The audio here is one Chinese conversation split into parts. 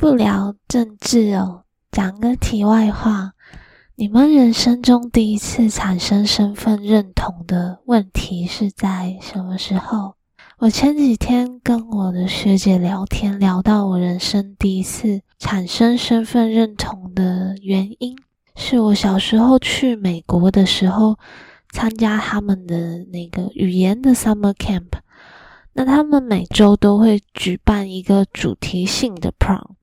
不聊政治哦，讲个题外话。你们人生中第一次产生身份认同的问题是在什么时候？我前几天跟我的学姐聊天，聊到我人生第一次产生身份认同的原因，是我小时候去美国的时候，参加他们的那个语言的 summer camp。那他们每周都会举办一个主题性的 prom。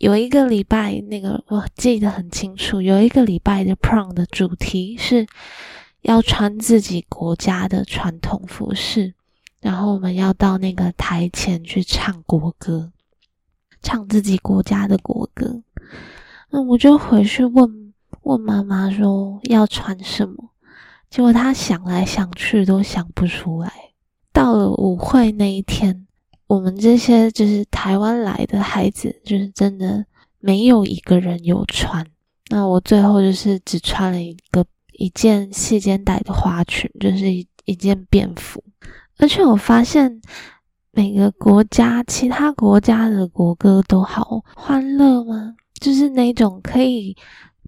有一个礼拜，那个我记得很清楚。有一个礼拜的 prom 的主题是要穿自己国家的传统服饰，然后我们要到那个台前去唱国歌，唱自己国家的国歌。那我就回去问问妈妈说要穿什么，结果她想来想去都想不出来。到了舞会那一天。我们这些就是台湾来的孩子，就是真的没有一个人有穿。那我最后就是只穿了一个一件细肩带的花裙，就是一一件便服。而且我发现每个国家其他国家的国歌都好欢乐吗？就是那种可以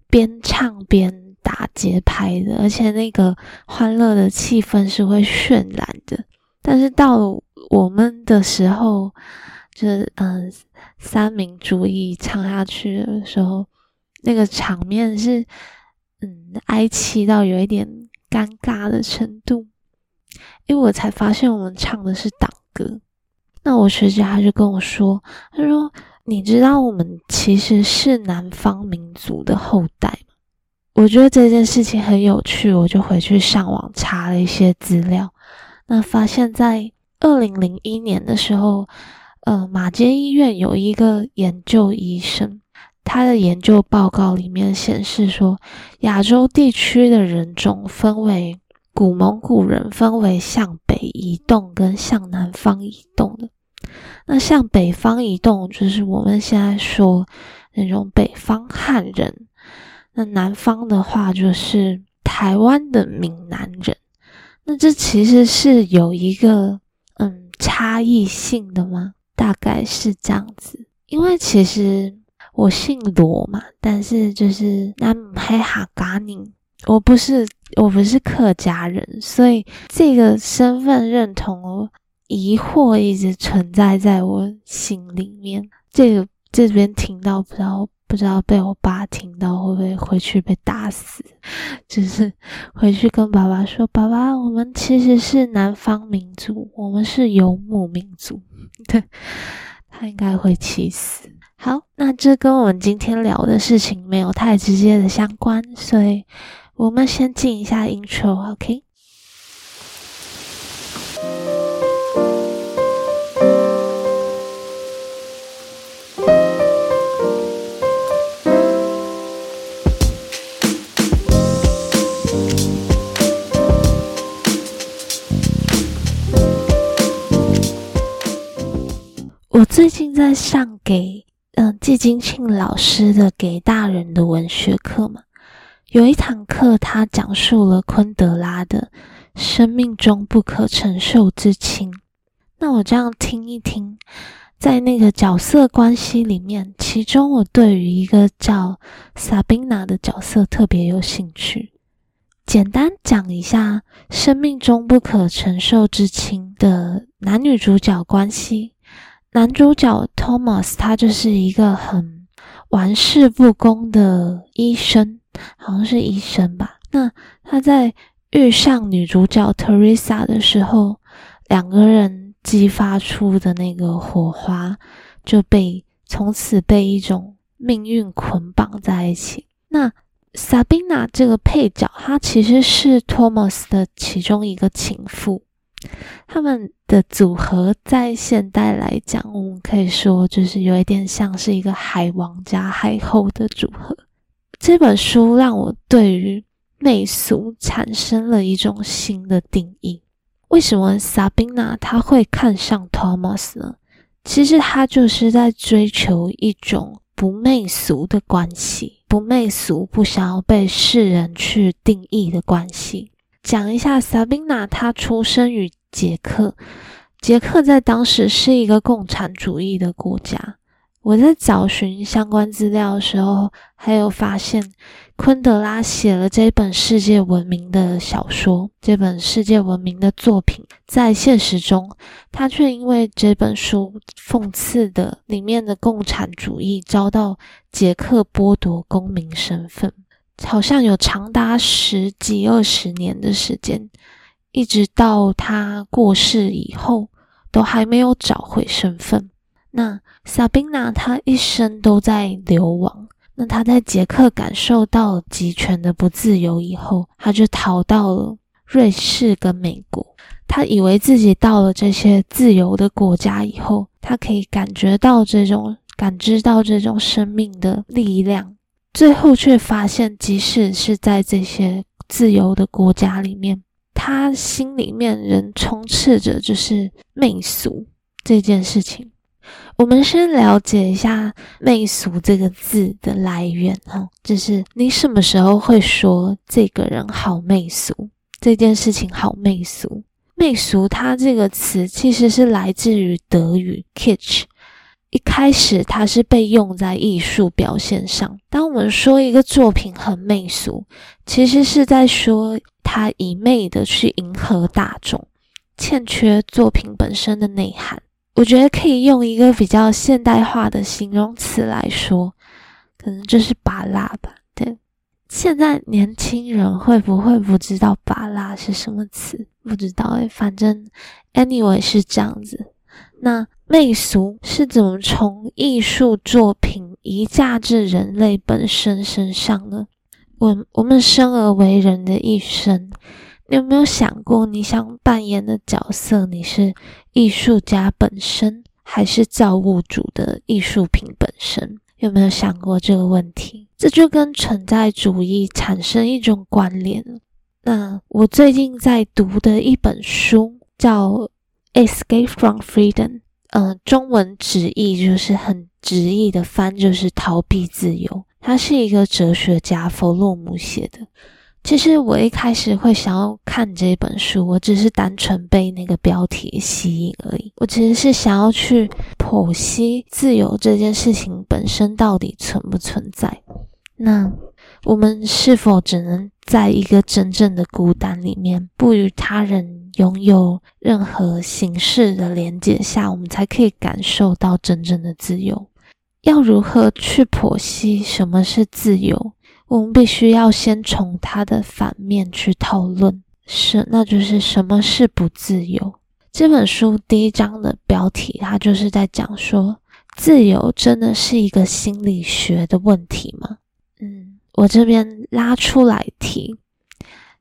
边唱边打节拍的，而且那个欢乐的气氛是会渲染的。但是到了。我们的时候，就是嗯，三民主义唱下去的时候，那个场面是嗯哀戚到有一点尴尬的程度，因为我才发现我们唱的是党歌。那我学姐她就跟我说，她说：“你知道我们其实是南方民族的后代吗？”我觉得这件事情很有趣，我就回去上网查了一些资料，那发现，在二零零一年的时候，呃，马街医院有一个研究医生，他的研究报告里面显示说，亚洲地区的人种分为古蒙古人，分为向北移动跟向南方移动的。那向北方移动就是我们现在说那种北方汉人，那南方的话就是台湾的闽南人。那这其实是有一个。差异性的吗？大概是这样子，因为其实我姓罗嘛，但是就是南黑哈嘎宁，我不是我不是客家人，所以这个身份认同疑惑一直存在在我心里面。这个这边听到不知道。不知道被我爸听到会不会回去被打死？就是回去跟爸爸说：“爸爸，我们其实是南方民族，我们是游牧民族。”对他应该会气死。好，那这跟我们今天聊的事情没有太直接的相关，所以我们先进一下 intro，OK？最近在上给嗯季金庆老师的给大人的文学课嘛，有一堂课他讲述了昆德拉的生命中不可承受之轻。那我这样听一听，在那个角色关系里面，其中我对于一个叫萨宾娜的角色特别有兴趣。简单讲一下生命中不可承受之轻的男女主角关系。男主角 Thomas，他就是一个很玩世不恭的医生，好像是医生吧。那他在遇上女主角 Teresa 的时候，两个人激发出的那个火花，就被从此被一种命运捆绑在一起。那 Sabina 这个配角，她其实是 Thomas 的其中一个情妇。他们的组合在现代来讲，我们可以说就是有一点像是一个海王加海后的组合。这本书让我对于媚俗产生了一种新的定义。为什么 Sabina 他会看上 Thomas 呢？其实他就是在追求一种不媚俗的关系，不媚俗，不想要被世人去定义的关系。讲一下萨宾娜，她出生于捷克。捷克在当时是一个共产主义的国家。我在找寻相关资料的时候，还有发现昆德拉写了这本世界闻名的小说，这本世界闻名的作品，在现实中，他却因为这本书讽刺的里面的共产主义，遭到捷克剥夺公民身份，好像有长达十几二十年的时间，一直到他过世以后，都还没有找回身份。那萨宾娜她一生都在流亡。那她在捷克感受到集权的不自由以后，她就逃到了瑞士跟美国。她以为自己到了这些自由的国家以后，她可以感觉到这种感知到这种生命的力量。最后却发现，即使是在这些自由的国家里面，他心里面仍充斥着就是媚俗这件事情。我们先了解一下“媚俗”这个字的来源哈，就是你什么时候会说这个人好媚俗，这件事情好媚俗。媚俗它这个词其实是来自于德语 “kitsch”，一开始它是被用在艺术表现上。当我们说一个作品很媚俗，其实是在说它一昧的去迎合大众，欠缺作品本身的内涵。我觉得可以用一个比较现代化的形容词来说，可能就是“拔蜡”吧。对，现在年轻人会不会不知道“拔蜡”是什么词？不知道诶，反正 anyway 是这样子。那媚俗是怎么从艺术作品移嫁至人类本身身上呢？我我们生而为人的一生。你有没有想过，你想扮演的角色，你是艺术家本身，还是造物主的艺术品本身？有没有想过这个问题？这就跟存在主义产生一种关联。那我最近在读的一本书叫《Escape from Freedom》，嗯，中文直译就是很直译的翻，就是逃避自由。它是一个哲学家弗洛姆写的。其实我一开始会想要看这本书，我只是单纯被那个标题吸引而已。我其实是想要去剖析自由这件事情本身到底存不存在。那我们是否只能在一个真正的孤单里面，不与他人拥有任何形式的连接下，我们才可以感受到真正的自由？要如何去剖析什么是自由？我们必须要先从它的反面去讨论，是，那就是什么是不自由。这本书第一章的标题，它就是在讲说，自由真的是一个心理学的问题吗？嗯，我这边拉出来提，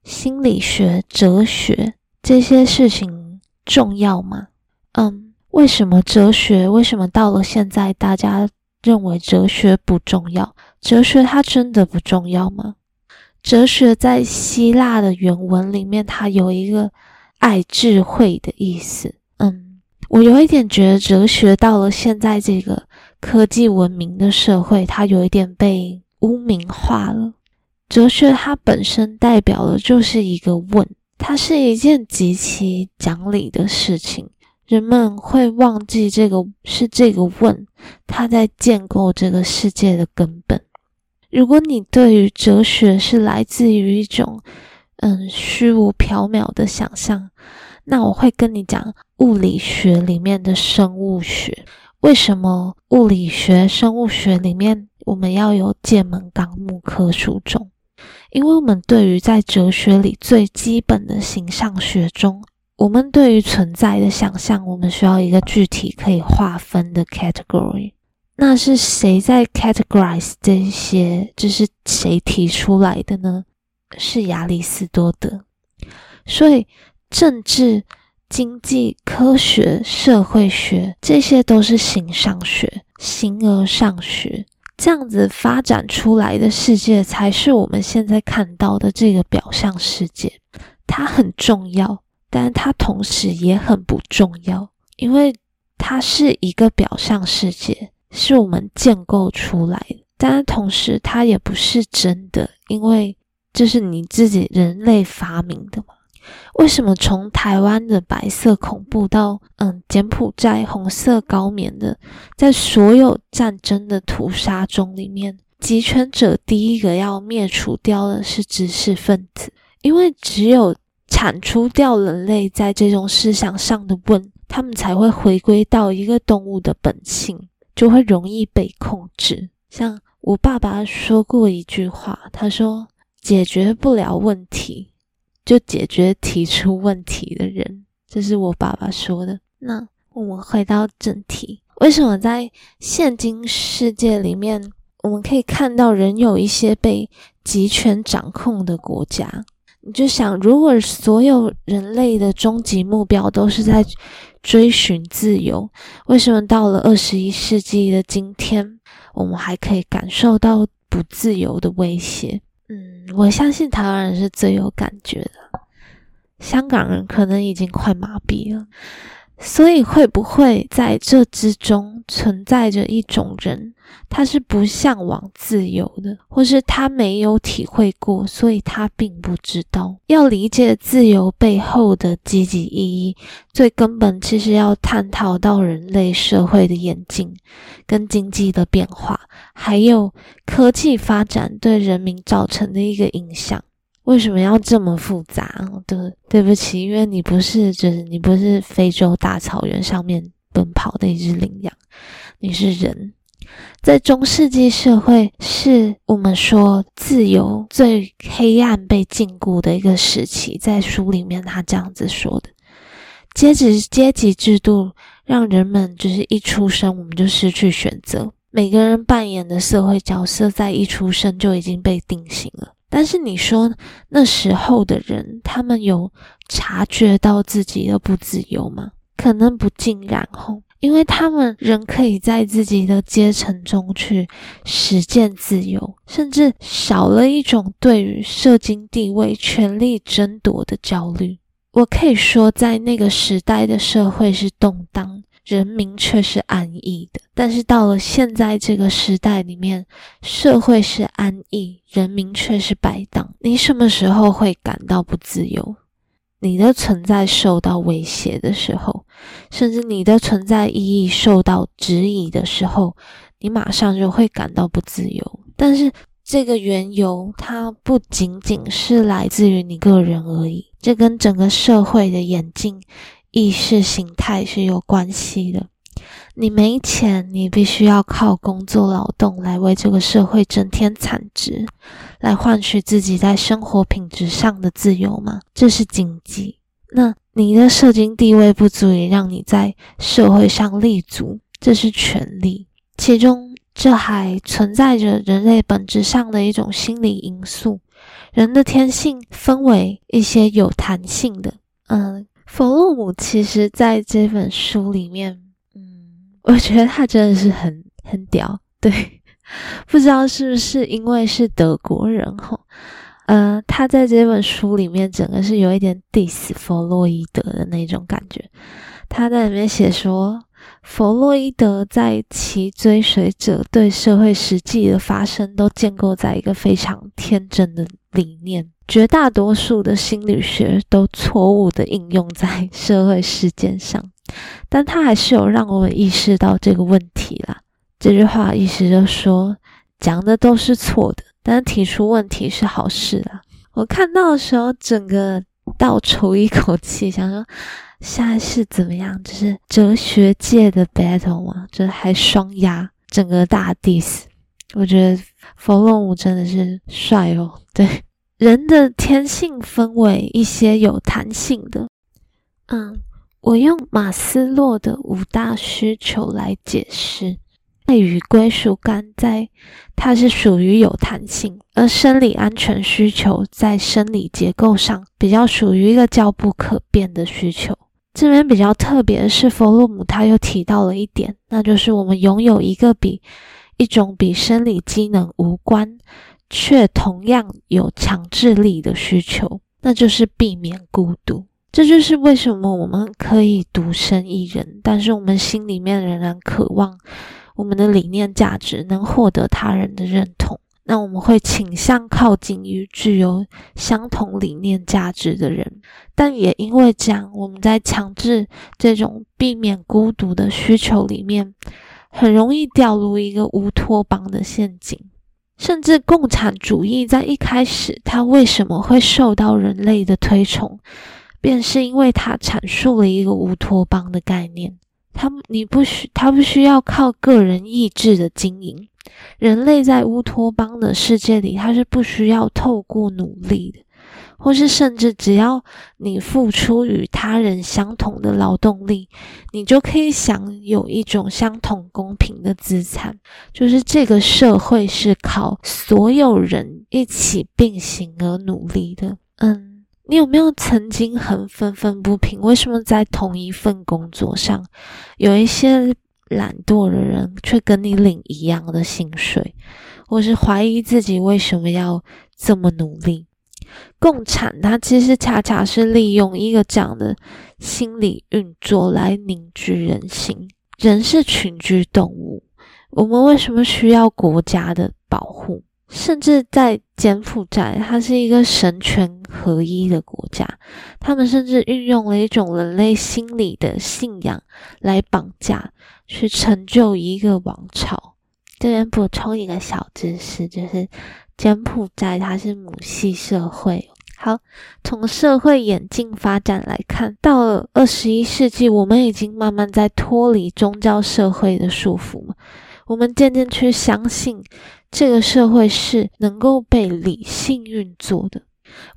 心理学、哲学这些事情重要吗？嗯，为什么哲学？为什么到了现在，大家认为哲学不重要？哲学它真的不重要吗？哲学在希腊的原文里面，它有一个爱智慧的意思。嗯，我有一点觉得哲学到了现在这个科技文明的社会，它有一点被污名化了。哲学它本身代表的就是一个问，它是一件极其讲理的事情。人们会忘记这个是这个问，它在建构这个世界的根本。如果你对于哲学是来自于一种嗯虚无缥缈的想象，那我会跟你讲物理学里面的生物学。为什么物理学、生物学里面我们要有界门纲目科属种？因为我们对于在哲学里最基本的形象学中，我们对于存在的想象，我们需要一个具体可以划分的 category。那是谁在 categorize 这些？这是谁提出来的呢？是亚里士多德。所以，政治、经济、科学、社会学，这些都是形上学、形而上学，这样子发展出来的世界，才是我们现在看到的这个表象世界。它很重要，但它同时也很不重要，因为它是一个表象世界。是我们建构出来的，但同时它也不是真的，因为这是你自己人类发明的嘛。为什么从台湾的白色恐怖到嗯柬埔寨红色高棉的，在所有战争的屠杀中里面，集权者第一个要灭除掉的是知识分子，因为只有铲除掉人类在这种思想上的问，他们才会回归到一个动物的本性，就会容易被控制。像我爸爸说过一句话，他说：“解决不了问题。”就解决提出问题的人，这是我爸爸说的。那我们回到正题，为什么在现今世界里面，我们可以看到仍有一些被集权掌控的国家？你就想，如果所有人类的终极目标都是在追寻自由，为什么到了二十一世纪的今天，我们还可以感受到不自由的威胁？嗯，我相信台湾人是最有感觉的，香港人可能已经快麻痹了。所以，会不会在这之中存在着一种人，他是不向往自由的，或是他没有体会过，所以他并不知道。要理解自由背后的积极意义，最根本其实要探讨到人类社会的演进，跟经济的变化，还有科技发展对人民造成的一个影响。为什么要这么复杂？对，对不起，因为你不是，就是你不是非洲大草原上面奔跑的一只羚羊，你是人。在中世纪社会，是我们说自由最黑暗、被禁锢的一个时期。在书里面，他这样子说的：阶级阶级制度让人们就是一出生我们就失去选择，每个人扮演的社会角色在一出生就已经被定型了。但是你说那时候的人，他们有察觉到自己的不自由吗？可能不尽然后，因为他们仍可以在自己的阶层中去实践自由，甚至少了一种对于社经地位、权力争夺的焦虑。我可以说，在那个时代的社会是动荡。人民却是安逸的，但是到了现在这个时代里面，社会是安逸，人民却是摆荡。你什么时候会感到不自由？你的存在受到威胁的时候，甚至你的存在意义受到质疑的时候，你马上就会感到不自由。但是这个缘由，它不仅仅是来自于你个人而已，这跟整个社会的演进。意识形态是有关系的。你没钱，你必须要靠工作劳动来为这个社会增添产值，来换取自己在生活品质上的自由吗？这是经济。那你的社经地位不足以让你在社会上立足，这是权利。其中，这还存在着人类本质上的一种心理因素。人的天性分为一些有弹性的，嗯。弗洛姆其实在这本书里面，嗯，我觉得他真的是很很屌。对，不知道是不是因为是德国人哈，呃，他在这本书里面整个是有一点 diss 弗洛伊德的那种感觉。他在里面写说，弗洛伊德在其追随者对社会实际的发生都建构在一个非常天真的理念。绝大多数的心理学都错误的应用在社会事件上，但他还是有让我们意识到这个问题啦。这句话意思就说，讲的都是错的，但提出问题是好事啦。我看到的时候，整个倒抽一口气，想说下一次怎么样？就是哲学界的 battle 嘛，就是还双压整个大 diss。我觉得弗洛姆真的是帅哦，对。人的天性分为一些有弹性的，嗯，我用马斯洛的五大需求来解释，爱与归属感在它是属于有弹性，而生理安全需求在生理结构上比较属于一个较不可变的需求。这边比较特别的是，弗洛姆他又提到了一点，那就是我们拥有一个比一种比生理机能无关。却同样有强制力的需求，那就是避免孤独。这就是为什么我们可以独身一人，但是我们心里面仍然渴望我们的理念价值能获得他人的认同。那我们会倾向靠近于具有相同理念价值的人，但也因为这样，我们在强制这种避免孤独的需求里面，很容易掉入一个乌托邦的陷阱。甚至共产主义在一开始，它为什么会受到人类的推崇，便是因为它阐述了一个乌托邦的概念。它你不需，它不需要靠个人意志的经营。人类在乌托邦的世界里，它是不需要透过努力的，或是甚至只要你付出与他人相同的劳动力，你就可以享有一种相同公平的资产。就是这个社会是靠所有人一起并行而努力的。嗯，你有没有曾经很愤愤不平？为什么在同一份工作上，有一些？懒惰的人却跟你领一样的薪水，或是怀疑自己为什么要这么努力。共产，它其实恰恰是利用一个这样的心理运作来凝聚人心。人是群居动物，我们为什么需要国家的保护？甚至在柬埔寨，它是一个神权合一的国家，他们甚至运用了一种人类心理的信仰来绑架，去成就一个王朝。这边补充一个小知识，就是柬埔寨它是母系社会。好，从社会演进发展来看，到了二十一世纪，我们已经慢慢在脱离宗教社会的束缚，我们渐渐去相信。这个社会是能够被理性运作的。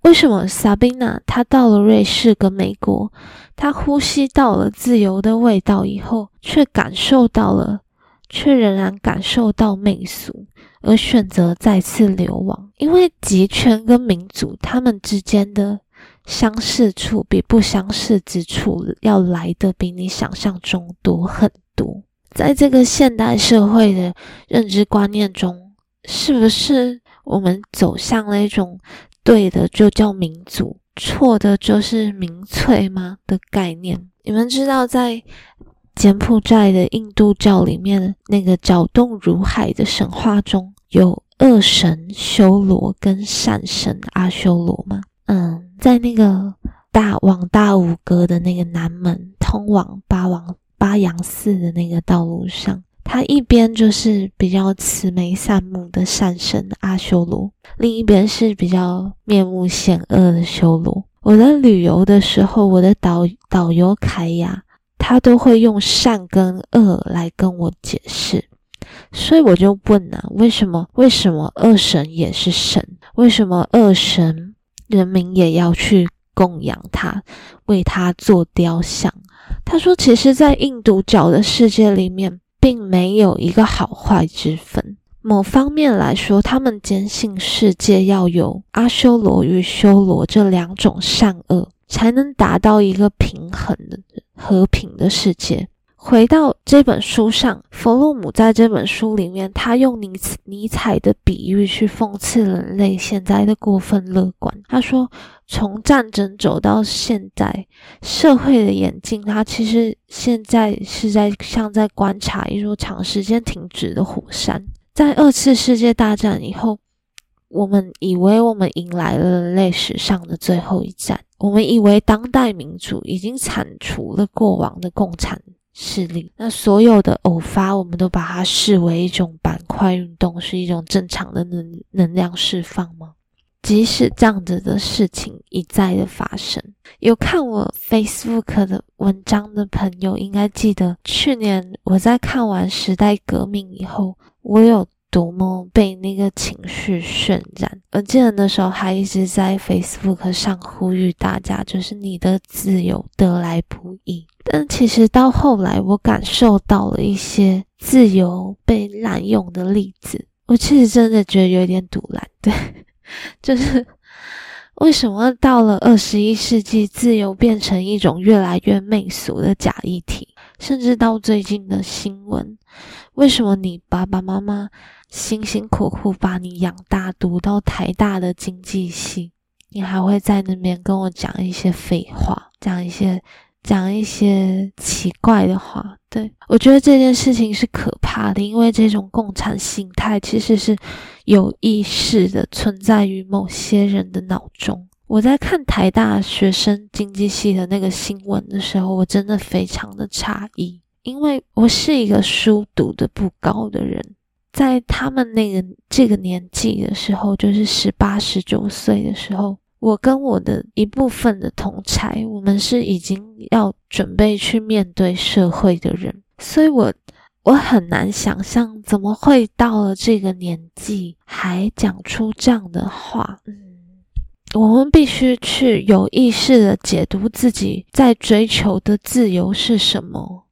为什么萨宾娜她到了瑞士跟美国，她呼吸到了自由的味道以后，却感受到了，却仍然感受到媚俗，而选择再次流亡？因为集权跟民主他们之间的相似处，比不相似之处要来的比你想象中多很多。在这个现代社会的认知观念中。是不是我们走向了一种对的就叫民主，错的就是民粹吗的概念？你们知道，在柬埔寨的印度教里面，那个搅动如海的神话中有恶神修罗跟善神阿修罗吗？嗯，在那个大往大五阁的那个南门，通往八王八阳寺的那个道路上。他一边就是比较慈眉善目的善神阿修罗，另一边是比较面目险恶的修罗。我在旅游的时候，我的导导游凯亚，他都会用善跟恶来跟我解释，所以我就问啊，为什么为什么恶神也是神？为什么恶神人民也要去供养他，为他做雕像？他说，其实，在印度教的世界里面。并没有一个好坏之分。某方面来说，他们坚信世界要有阿修罗与修罗这两种善恶，才能达到一个平衡的和平的世界。回到这本书上，弗洛姆在这本书里面，他用尼尼采的比喻去讽刺人类现在的过分乐观。他说，从战争走到现在，社会的演进，它其实现在是在像在观察一座长时间停止的火山。在二次世界大战以后，我们以为我们迎来了人类史上的最后一战，我们以为当代民主已经铲除了过往的共产。势力，那所有的偶发，我们都把它视为一种板块运动，是一种正常的能能量释放吗？即使这样子的事情一再的发生，有看我 Facebook 的文章的朋友，应该记得去年我在看完时代革命以后，我有。多么被那个情绪渲染！我记得那时候还一直在 Facebook 上呼吁大家，就是你的自由得来不易。但其实到后来，我感受到了一些自由被滥用的例子。我其实真的觉得有点堵然，对，就是为什么到了二十一世纪，自由变成一种越来越媚俗的假议题？甚至到最近的新闻，为什么你爸爸妈妈？辛辛苦苦把你养大，读到台大的经济系，你还会在那边跟我讲一些废话，讲一些讲一些奇怪的话。对我觉得这件事情是可怕的，因为这种共产心态其实是有意识的存在于某些人的脑中。我在看台大学生经济系的那个新闻的时候，我真的非常的诧异，因为我是一个书读的不高的人，在他们那个这个年纪的时候，就是十八、十九岁的时候，我跟我的一部分的同才，我们是已经要准备去面对社会的人，所以我我很难想象怎么会到了这个年纪还讲出这样的话，嗯。我们必须去有意识的解读自己在追求的自由是什么，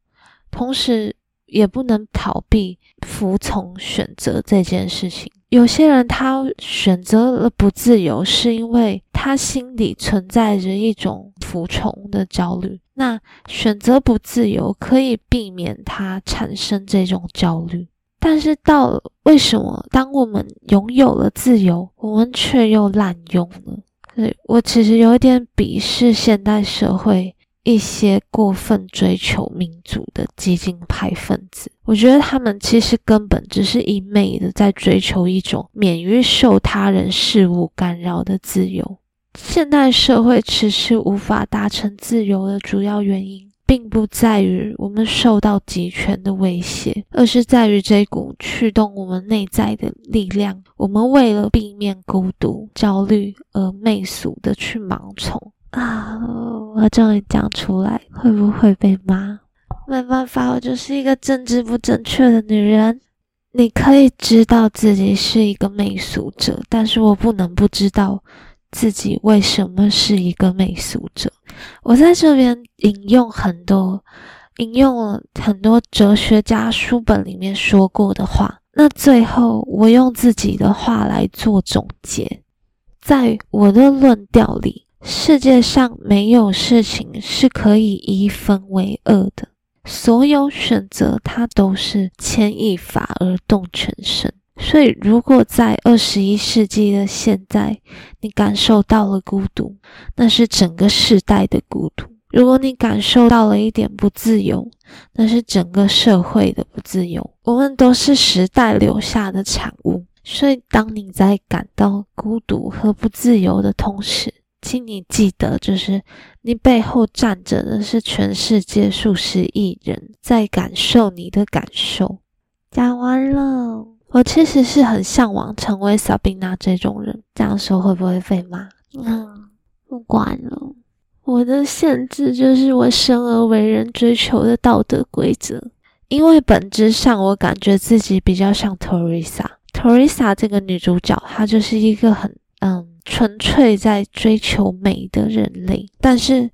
同时也不能逃避服从选择这件事情。有些人他选择了不自由，是因为他心里存在着一种服从的焦虑。那选择不自由可以避免他产生这种焦虑，但是到了为什么当我们拥有了自由，我们却又滥用了？对我其实有一点鄙视现代社会一些过分追求民主的激进派分子，我觉得他们其实根本只是一昧的在追求一种免于受他人事物干扰的自由。现代社会迟迟无法达成自由的主要原因。并不在于我们受到集权的威胁，而是在于这股驱动我们内在的力量。我们为了避免孤独、焦虑而媚俗的去盲从啊！我终于讲出来，会不会被骂？没办法，我就是一个政治不正确的女人。你可以知道自己是一个媚俗者，但是我不能不知道。自己为什么是一个媚俗者？我在这边引用很多，引用了很多哲学家书本里面说过的话。那最后，我用自己的话来做总结。在我的论调里，世界上没有事情是可以一分为二的，所有选择它都是牵一发而动全身。所以，如果在二十一世纪的现在，你感受到了孤独，那是整个时代的孤独；如果你感受到了一点不自由，那是整个社会的不自由。我们都是时代留下的产物。所以，当你在感到孤独和不自由的同时，请你记得，就是你背后站着的是全世界数十亿人在感受你的感受。讲完了。我其实是很向往成为小冰娜这种人，这样说会不会被骂？嗯，不管了。我的限制就是我生而为人追求的道德规则，因为本质上我感觉自己比较像 Teresa。Teresa 这个女主角，她就是一个很嗯纯粹在追求美的人类。但是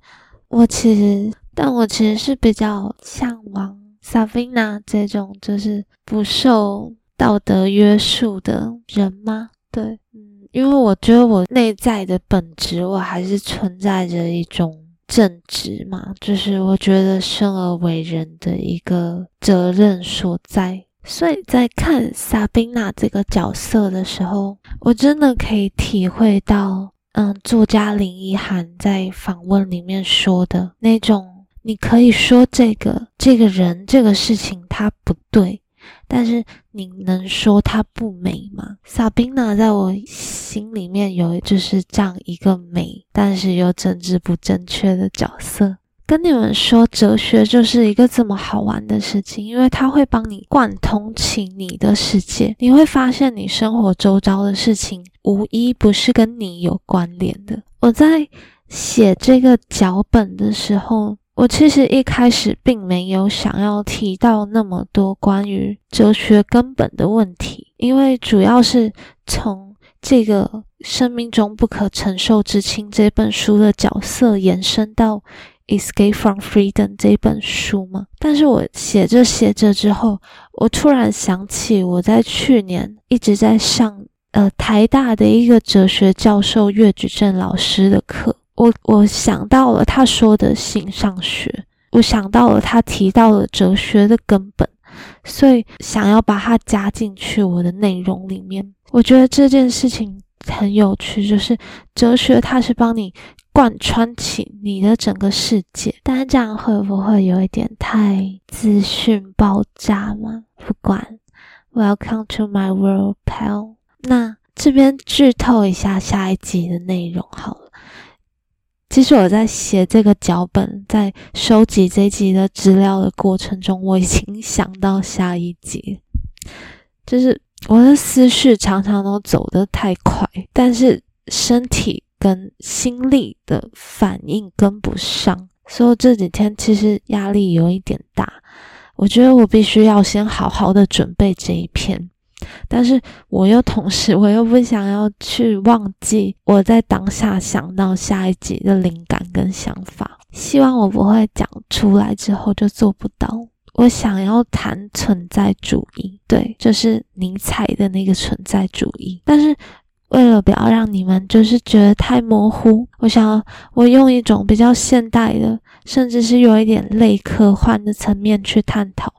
我其实，但我其实是比较向往萨宾娜这种，就是不受。道德约束的人吗？对，嗯，因为我觉得我内在的本质，我还是存在着一种正直嘛，就是我觉得生而为人的一个责任所在。所以在看萨宾娜这个角色的时候，我真的可以体会到，嗯，作家林一涵在访问里面说的那种，你可以说这个这个人这个事情他不对。但是你能说他不美吗？萨宾娜在我心里面有就是这样一个美，但是又政治不正确的角色。跟你们说，哲学就是一个这么好玩的事情，因为它会帮你贯通起你的世界。你会发现，你生活周遭的事情无一不是跟你有关联的。我在写这个脚本的时候。我其实一开始并没有想要提到那么多关于哲学根本的问题，因为主要是从这个《生命中不可承受之轻》这本书的角色延伸到《Escape from Freedom》这本书吗。但是我写着写着之后，我突然想起我在去年一直在上呃台大的一个哲学教授岳举正老师的课。我我想到了他说的形上学，我想到了他提到了哲学的根本，所以想要把它加进去我的内容里面。我觉得这件事情很有趣，就是哲学它是帮你贯穿起你的整个世界。但是这样会不会有一点太资讯爆炸吗？不管，Welcome to my world, pal。那这边剧透一下下一集的内容好了。其实我在写这个脚本，在收集这一集的资料的过程中，我已经想到下一集，就是我的思绪常常都走得太快，但是身体跟心力的反应跟不上，所以这几天其实压力有一点大。我觉得我必须要先好好的准备这一篇。但是我又同时，我又不想要去忘记我在当下想到下一集的灵感跟想法。希望我不会讲出来之后就做不到。我想要谈存在主义，对，就是尼采的那个存在主义。但是为了不要让你们就是觉得太模糊，我想我用一种比较现代的，甚至是有一点类科幻的层面去探讨。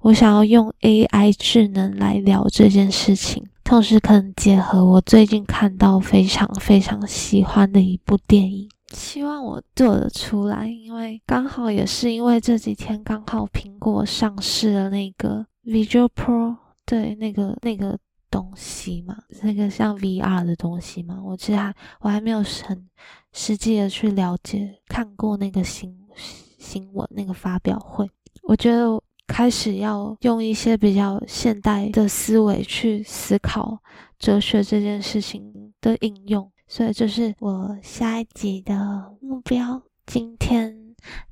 我想要用 AI 智能来聊这件事情，同时可能结合我最近看到非常非常喜欢的一部电影，希望我做得出来。因为刚好也是因为这几天刚好苹果上市了那个 Visual Pro，对，那个那个东西嘛，那个像 VR 的东西嘛，我其实还我还没有很实际的去了解看过那个新新闻那个发表会，我觉得。开始要用一些比较现代的思维去思考哲学这件事情的应用，所以这是我下一集的目标。今天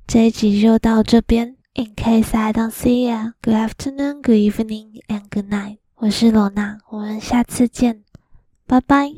这一集就到这边。In case I don't see you, good afternoon, good evening, and good night。我是罗娜，我们下次见，拜拜。